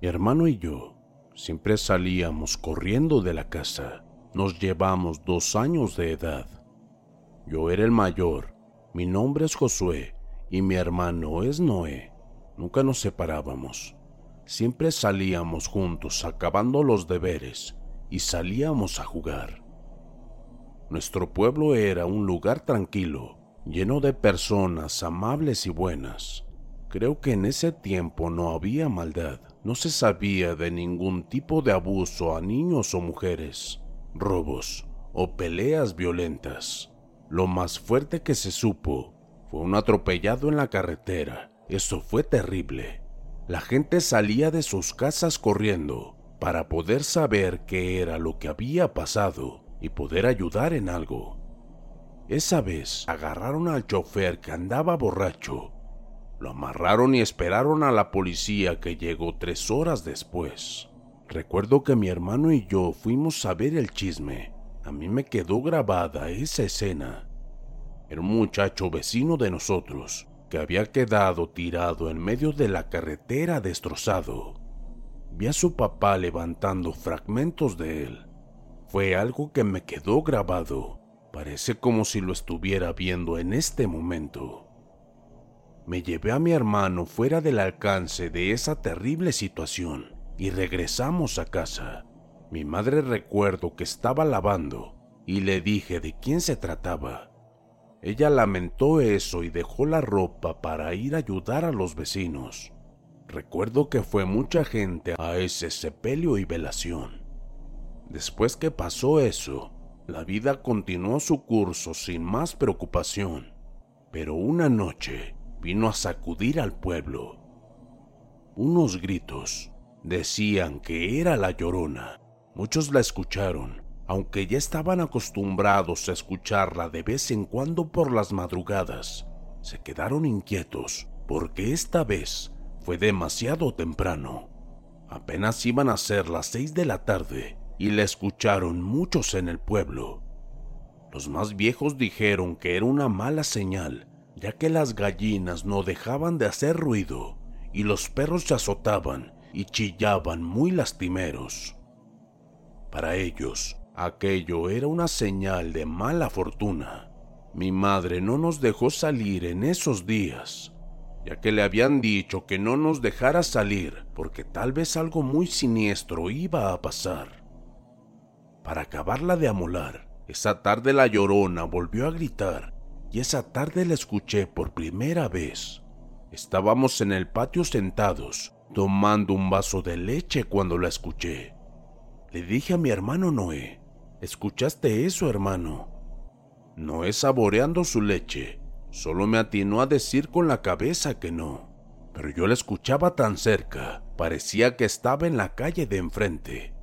Mi hermano y yo siempre salíamos corriendo de la casa. Nos llevamos dos años de edad. Yo era el mayor, mi nombre es Josué y mi hermano es Noé. Nunca nos separábamos. Siempre salíamos juntos acabando los deberes y salíamos a jugar. Nuestro pueblo era un lugar tranquilo, lleno de personas amables y buenas. Creo que en ese tiempo no había maldad, no se sabía de ningún tipo de abuso a niños o mujeres, robos o peleas violentas. Lo más fuerte que se supo fue un atropellado en la carretera. Eso fue terrible. La gente salía de sus casas corriendo para poder saber qué era lo que había pasado y poder ayudar en algo. Esa vez agarraron al chofer que andaba borracho lo amarraron y esperaron a la policía que llegó tres horas después. Recuerdo que mi hermano y yo fuimos a ver el chisme. A mí me quedó grabada esa escena. Era un muchacho vecino de nosotros que había quedado tirado en medio de la carretera destrozado. Vi a su papá levantando fragmentos de él. Fue algo que me quedó grabado. Parece como si lo estuviera viendo en este momento me llevé a mi hermano fuera del alcance de esa terrible situación y regresamos a casa. Mi madre recuerdo que estaba lavando y le dije de quién se trataba. Ella lamentó eso y dejó la ropa para ir a ayudar a los vecinos. Recuerdo que fue mucha gente a ese sepelio y velación. Después que pasó eso, la vida continuó su curso sin más preocupación. Pero una noche, vino a sacudir al pueblo. Unos gritos decían que era la llorona. Muchos la escucharon, aunque ya estaban acostumbrados a escucharla de vez en cuando por las madrugadas. Se quedaron inquietos porque esta vez fue demasiado temprano. Apenas iban a ser las seis de la tarde y la escucharon muchos en el pueblo. Los más viejos dijeron que era una mala señal ya que las gallinas no dejaban de hacer ruido y los perros se azotaban y chillaban muy lastimeros. Para ellos, aquello era una señal de mala fortuna. Mi madre no nos dejó salir en esos días, ya que le habían dicho que no nos dejara salir porque tal vez algo muy siniestro iba a pasar. Para acabarla de amolar, esa tarde la llorona volvió a gritar y esa tarde la escuché por primera vez. Estábamos en el patio sentados, tomando un vaso de leche cuando la escuché. Le dije a mi hermano Noé, ¿escuchaste eso, hermano? Noé saboreando su leche, solo me atinó a decir con la cabeza que no, pero yo la escuchaba tan cerca, parecía que estaba en la calle de enfrente.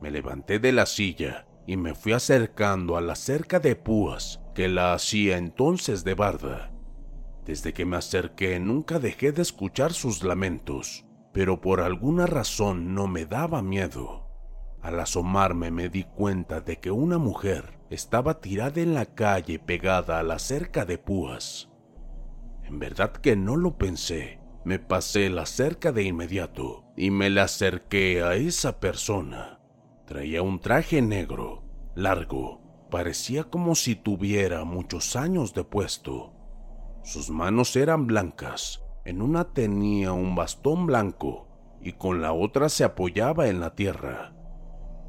Me levanté de la silla y me fui acercando a la cerca de púas que la hacía entonces de barda. Desde que me acerqué nunca dejé de escuchar sus lamentos, pero por alguna razón no me daba miedo. Al asomarme me di cuenta de que una mujer estaba tirada en la calle pegada a la cerca de púas. En verdad que no lo pensé. Me pasé la cerca de inmediato y me le acerqué a esa persona. Traía un traje negro, largo, parecía como si tuviera muchos años de puesto. Sus manos eran blancas, en una tenía un bastón blanco y con la otra se apoyaba en la tierra.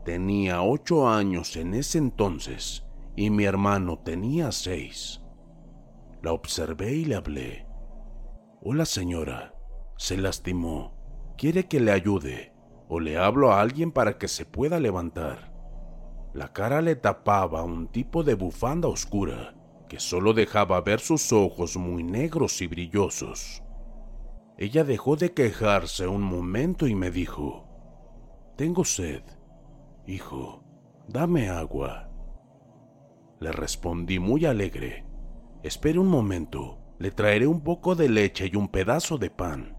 Tenía ocho años en ese entonces y mi hermano tenía seis. La observé y le hablé. Hola señora, se lastimó. ¿Quiere que le ayude? ¿O le hablo a alguien para que se pueda levantar? La cara le tapaba un tipo de bufanda oscura que solo dejaba ver sus ojos muy negros y brillosos. Ella dejó de quejarse un momento y me dijo, Tengo sed. Hijo, dame agua. Le respondí muy alegre, Espere un momento, le traeré un poco de leche y un pedazo de pan.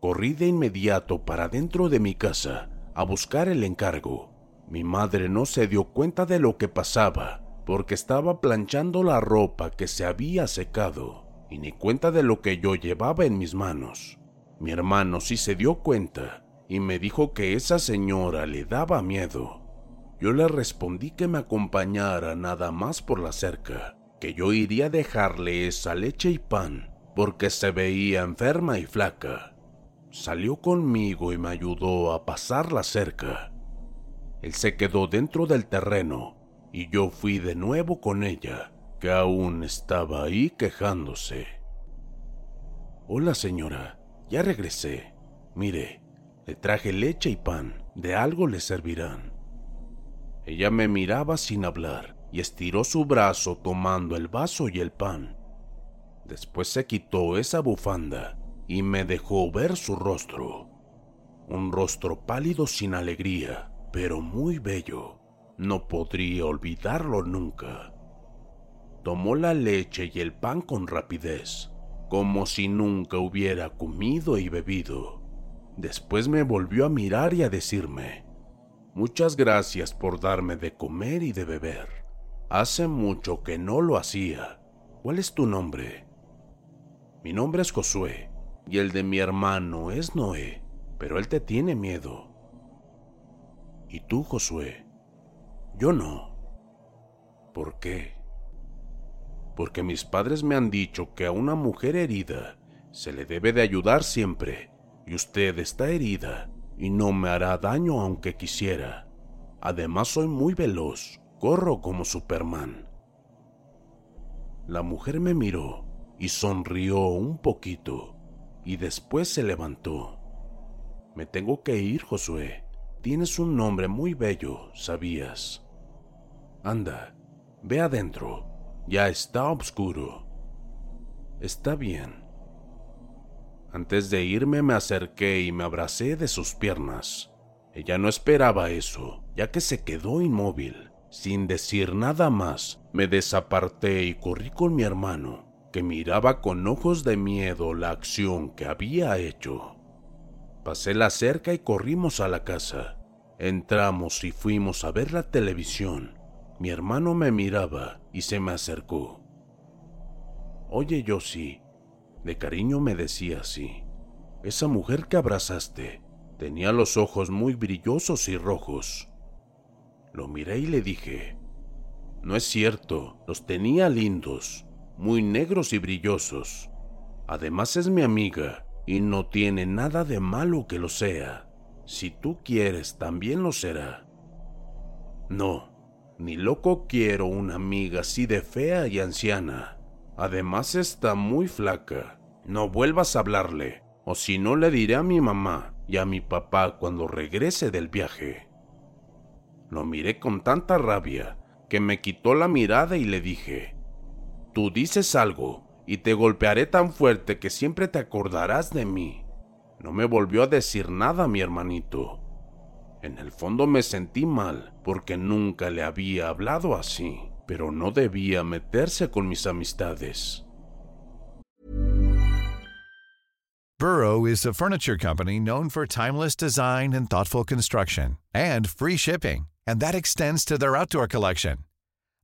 Corrí de inmediato para dentro de mi casa a buscar el encargo. Mi madre no se dio cuenta de lo que pasaba porque estaba planchando la ropa que se había secado y ni cuenta de lo que yo llevaba en mis manos. Mi hermano sí se dio cuenta y me dijo que esa señora le daba miedo. Yo le respondí que me acompañara nada más por la cerca que yo iría a dejarle esa leche y pan porque se veía enferma y flaca. Salió conmigo y me ayudó a pasar la cerca. Él se quedó dentro del terreno y yo fui de nuevo con ella, que aún estaba ahí quejándose. Hola señora, ya regresé. Mire, le traje leche y pan, de algo le servirán. Ella me miraba sin hablar y estiró su brazo tomando el vaso y el pan. Después se quitó esa bufanda y me dejó ver su rostro. Un rostro pálido sin alegría, pero muy bello. No podría olvidarlo nunca. Tomó la leche y el pan con rapidez, como si nunca hubiera comido y bebido. Después me volvió a mirar y a decirme, Muchas gracias por darme de comer y de beber. Hace mucho que no lo hacía. ¿Cuál es tu nombre? Mi nombre es Josué y el de mi hermano es Noé, pero él te tiene miedo. ¿Y tú, Josué? Yo no. ¿Por qué? Porque mis padres me han dicho que a una mujer herida se le debe de ayudar siempre, y usted está herida y no me hará daño aunque quisiera. Además soy muy veloz Corro como Superman. La mujer me miró y sonrió un poquito y después se levantó. Me tengo que ir, Josué. Tienes un nombre muy bello, ¿sabías? Anda, ve adentro. Ya está oscuro. Está bien. Antes de irme me acerqué y me abracé de sus piernas. Ella no esperaba eso, ya que se quedó inmóvil. Sin decir nada más, me desaparté y corrí con mi hermano, que miraba con ojos de miedo la acción que había hecho. Pasé la cerca y corrimos a la casa. Entramos y fuimos a ver la televisión. Mi hermano me miraba y se me acercó. Oye, sí, de cariño me decía así. Esa mujer que abrazaste tenía los ojos muy brillosos y rojos. Lo miré y le dije, no es cierto, los tenía lindos, muy negros y brillosos. Además es mi amiga y no tiene nada de malo que lo sea. Si tú quieres, también lo será. No, ni loco quiero una amiga así de fea y anciana. Además está muy flaca. No vuelvas a hablarle, o si no le diré a mi mamá y a mi papá cuando regrese del viaje. Lo miré con tanta rabia que me quitó la mirada y le dije, Tú dices algo y te golpearé tan fuerte que siempre te acordarás de mí. No me volvió a decir nada mi hermanito. En el fondo me sentí mal porque nunca le había hablado así, pero no debía meterse con mis amistades. Burrow is a furniture company known for timeless design and thoughtful construction and free shipping, and that extends to their outdoor collection.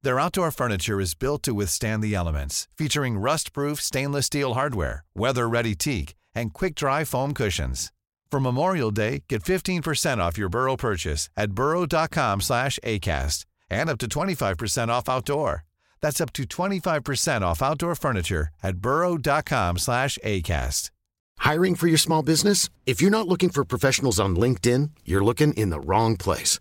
Their outdoor furniture is built to withstand the elements, featuring rust-proof stainless steel hardware, weather-ready teak, and quick-dry foam cushions. For Memorial Day, get 15% off your Burrow purchase at burrow.com slash ACAST and up to 25% off outdoor. That's up to 25% off outdoor furniture at burrow.com slash ACAST. Hiring for your small business? If you're not looking for professionals on LinkedIn, you're looking in the wrong place.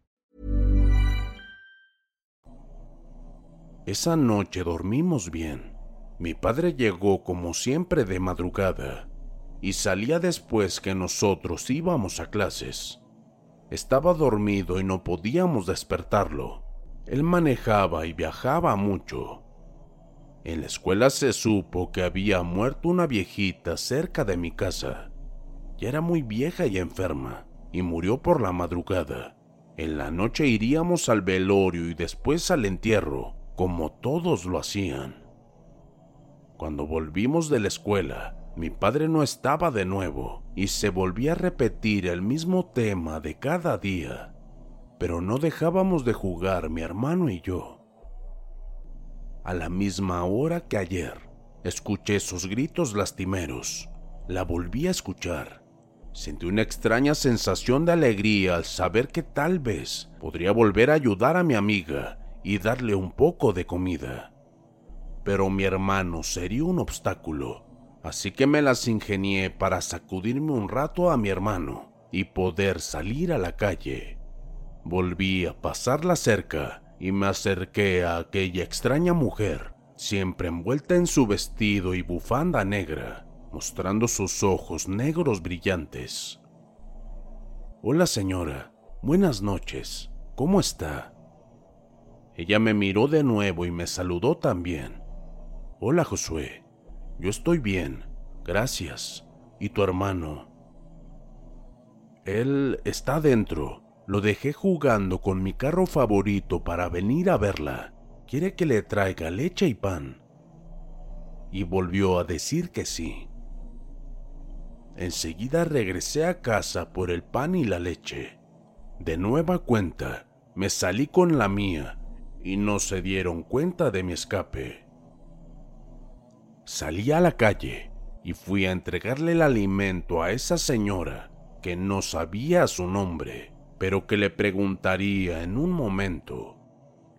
Esa noche dormimos bien. Mi padre llegó como siempre de madrugada y salía después que nosotros íbamos a clases. Estaba dormido y no podíamos despertarlo. Él manejaba y viajaba mucho. En la escuela se supo que había muerto una viejita cerca de mi casa. Ya era muy vieja y enferma, y murió por la madrugada. En la noche iríamos al velorio y después al entierro, como todos lo hacían. Cuando volvimos de la escuela, mi padre no estaba de nuevo y se volvía a repetir el mismo tema de cada día, pero no dejábamos de jugar mi hermano y yo. A la misma hora que ayer, escuché esos gritos lastimeros. La volví a escuchar. Sentí una extraña sensación de alegría al saber que tal vez podría volver a ayudar a mi amiga y darle un poco de comida. Pero mi hermano sería un obstáculo, así que me las ingenié para sacudirme un rato a mi hermano y poder salir a la calle. Volví a pasar la cerca y me acerqué a aquella extraña mujer, siempre envuelta en su vestido y bufanda negra, mostrando sus ojos negros brillantes. Hola señora, buenas noches, ¿cómo está? Ella me miró de nuevo y me saludó también. Hola Josué, yo estoy bien, gracias. ¿Y tu hermano? Él está dentro. Lo dejé jugando con mi carro favorito para venir a verla. Quiere que le traiga leche y pan. Y volvió a decir que sí. Enseguida regresé a casa por el pan y la leche. De nueva cuenta, me salí con la mía y no se dieron cuenta de mi escape. Salí a la calle y fui a entregarle el alimento a esa señora que no sabía su nombre, pero que le preguntaría en un momento.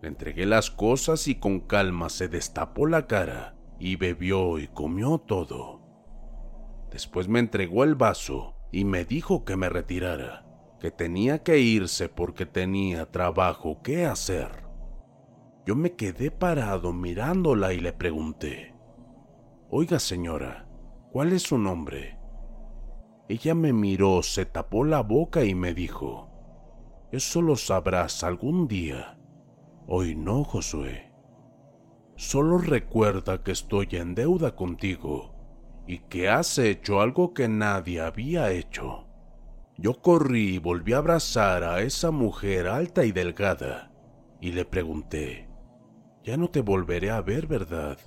Le entregué las cosas y con calma se destapó la cara y bebió y comió todo. Después me entregó el vaso y me dijo que me retirara, que tenía que irse porque tenía trabajo que hacer. Yo me quedé parado mirándola y le pregunté, Oiga señora, ¿cuál es su nombre? Ella me miró, se tapó la boca y me dijo, Eso lo sabrás algún día. Hoy no, Josué. Solo recuerda que estoy en deuda contigo y que has hecho algo que nadie había hecho. Yo corrí y volví a abrazar a esa mujer alta y delgada y le pregunté, ya no te volveré a ver, ¿verdad?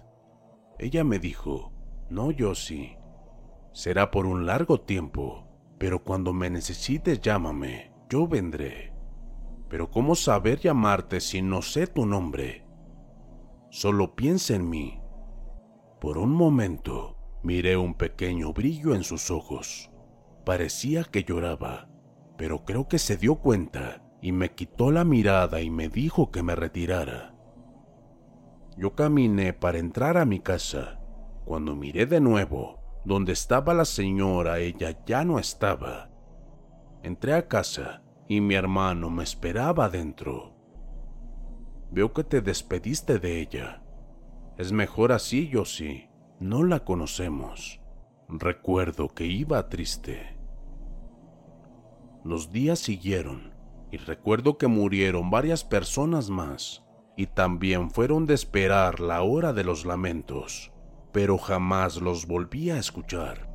Ella me dijo, no, yo sí. Será por un largo tiempo, pero cuando me necesites llámame, yo vendré. Pero ¿cómo saber llamarte si no sé tu nombre? Solo piensa en mí. Por un momento miré un pequeño brillo en sus ojos. Parecía que lloraba, pero creo que se dio cuenta y me quitó la mirada y me dijo que me retirara. Yo caminé para entrar a mi casa. Cuando miré de nuevo, donde estaba la señora, ella ya no estaba. Entré a casa y mi hermano me esperaba adentro. Veo que te despediste de ella. Es mejor así, yo sí. No la conocemos. Recuerdo que iba triste. Los días siguieron y recuerdo que murieron varias personas más y también fueron de esperar la hora de los lamentos, pero jamás los volví a escuchar.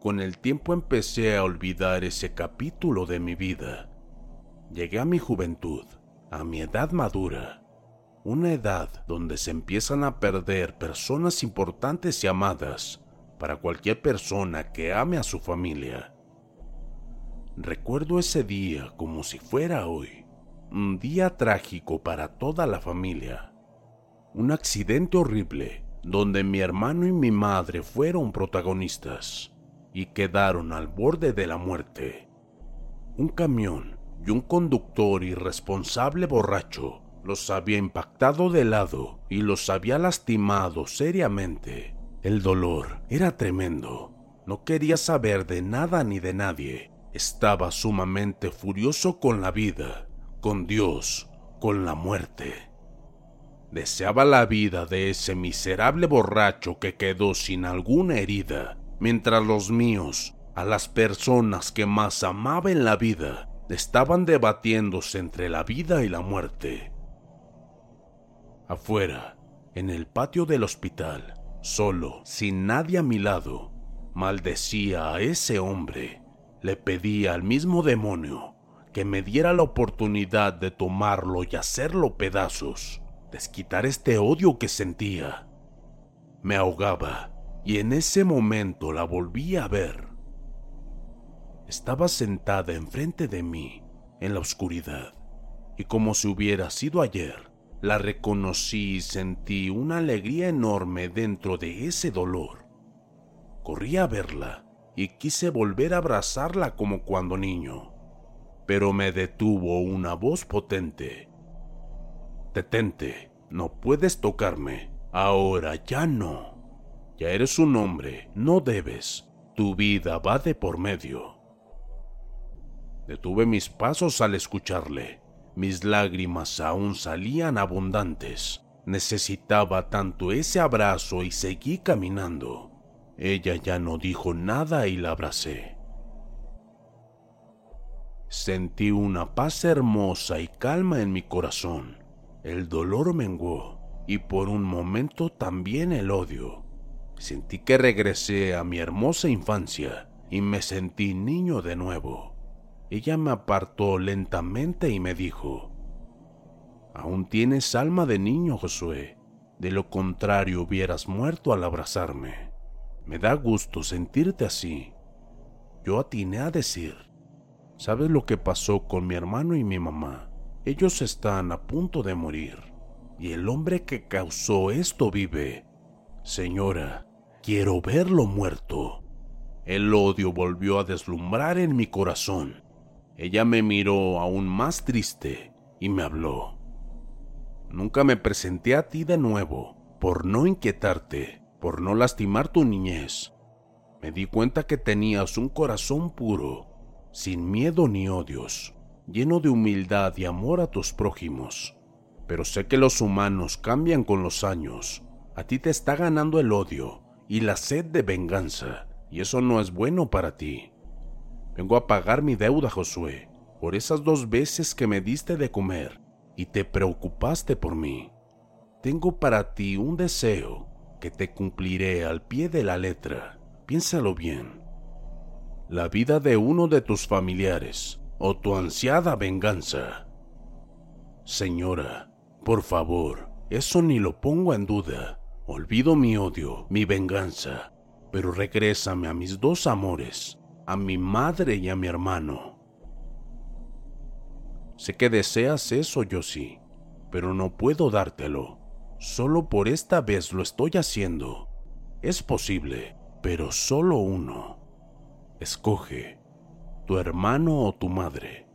Con el tiempo empecé a olvidar ese capítulo de mi vida. Llegué a mi juventud, a mi edad madura, una edad donde se empiezan a perder personas importantes y amadas para cualquier persona que ame a su familia. Recuerdo ese día como si fuera hoy un día trágico para toda la familia. Un accidente horrible donde mi hermano y mi madre fueron protagonistas y quedaron al borde de la muerte. Un camión y un conductor irresponsable borracho los había impactado de lado y los había lastimado seriamente. El dolor era tremendo. No quería saber de nada ni de nadie. Estaba sumamente furioso con la vida con Dios, con la muerte. Deseaba la vida de ese miserable borracho que quedó sin alguna herida, mientras los míos, a las personas que más amaba en la vida, estaban debatiéndose entre la vida y la muerte. Afuera, en el patio del hospital, solo, sin nadie a mi lado, maldecía a ese hombre, le pedía al mismo demonio que me diera la oportunidad de tomarlo y hacerlo pedazos, desquitar este odio que sentía. Me ahogaba y en ese momento la volví a ver. Estaba sentada enfrente de mí, en la oscuridad, y como si hubiera sido ayer, la reconocí y sentí una alegría enorme dentro de ese dolor. Corrí a verla y quise volver a abrazarla como cuando niño pero me detuvo una voz potente. Detente, no puedes tocarme. Ahora ya no. Ya eres un hombre, no debes. Tu vida va de por medio. Detuve mis pasos al escucharle. Mis lágrimas aún salían abundantes. Necesitaba tanto ese abrazo y seguí caminando. Ella ya no dijo nada y la abracé. Sentí una paz hermosa y calma en mi corazón. El dolor menguó y por un momento también el odio. Sentí que regresé a mi hermosa infancia y me sentí niño de nuevo. Ella me apartó lentamente y me dijo, Aún tienes alma de niño, Josué. De lo contrario hubieras muerto al abrazarme. Me da gusto sentirte así. Yo atiné a decir, ¿Sabes lo que pasó con mi hermano y mi mamá? Ellos están a punto de morir. Y el hombre que causó esto vive. Señora, quiero verlo muerto. El odio volvió a deslumbrar en mi corazón. Ella me miró aún más triste y me habló. Nunca me presenté a ti de nuevo por no inquietarte, por no lastimar tu niñez. Me di cuenta que tenías un corazón puro sin miedo ni odios, lleno de humildad y amor a tus prójimos. Pero sé que los humanos cambian con los años. A ti te está ganando el odio y la sed de venganza, y eso no es bueno para ti. Vengo a pagar mi deuda, Josué, por esas dos veces que me diste de comer y te preocupaste por mí. Tengo para ti un deseo que te cumpliré al pie de la letra. Piénsalo bien la vida de uno de tus familiares o tu ansiada venganza. Señora, por favor, eso ni lo pongo en duda. Olvido mi odio, mi venganza, pero regrésame a mis dos amores, a mi madre y a mi hermano. Sé que deseas eso, yo sí, pero no puedo dártelo. Solo por esta vez lo estoy haciendo. Es posible, pero solo uno. Escoge tu hermano o tu madre.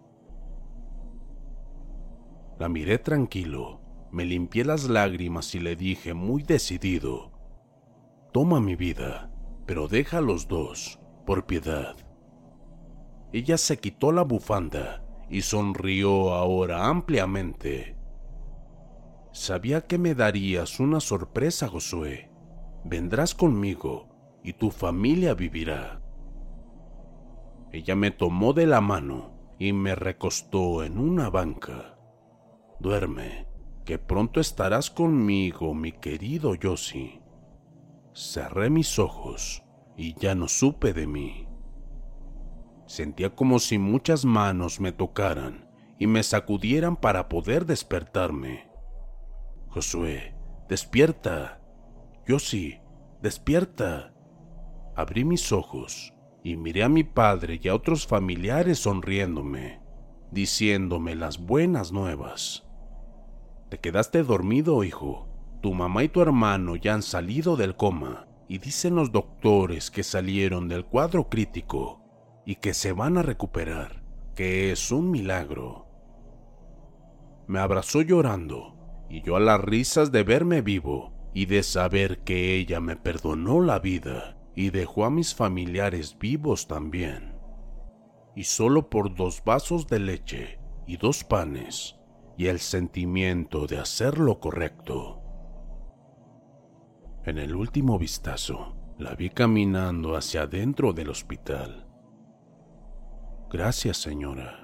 La miré tranquilo, me limpié las lágrimas y le dije muy decidido, toma mi vida, pero deja los dos, por piedad. Ella se quitó la bufanda y sonrió ahora ampliamente. Sabía que me darías una sorpresa, Josué. Vendrás conmigo y tu familia vivirá. Ella me tomó de la mano y me recostó en una banca. Duerme, que pronto estarás conmigo, mi querido Yossi. Cerré mis ojos y ya no supe de mí. Sentía como si muchas manos me tocaran y me sacudieran para poder despertarme. Josué, despierta. Yossi, despierta. Abrí mis ojos y miré a mi padre y a otros familiares sonriéndome, diciéndome las buenas nuevas. Te quedaste dormido, hijo. Tu mamá y tu hermano ya han salido del coma y dicen los doctores que salieron del cuadro crítico y que se van a recuperar, que es un milagro. Me abrazó llorando y yo a las risas de verme vivo y de saber que ella me perdonó la vida y dejó a mis familiares vivos también. Y solo por dos vasos de leche y dos panes y el sentimiento de hacer lo correcto. En el último vistazo, la vi caminando hacia adentro del hospital. Gracias, señora.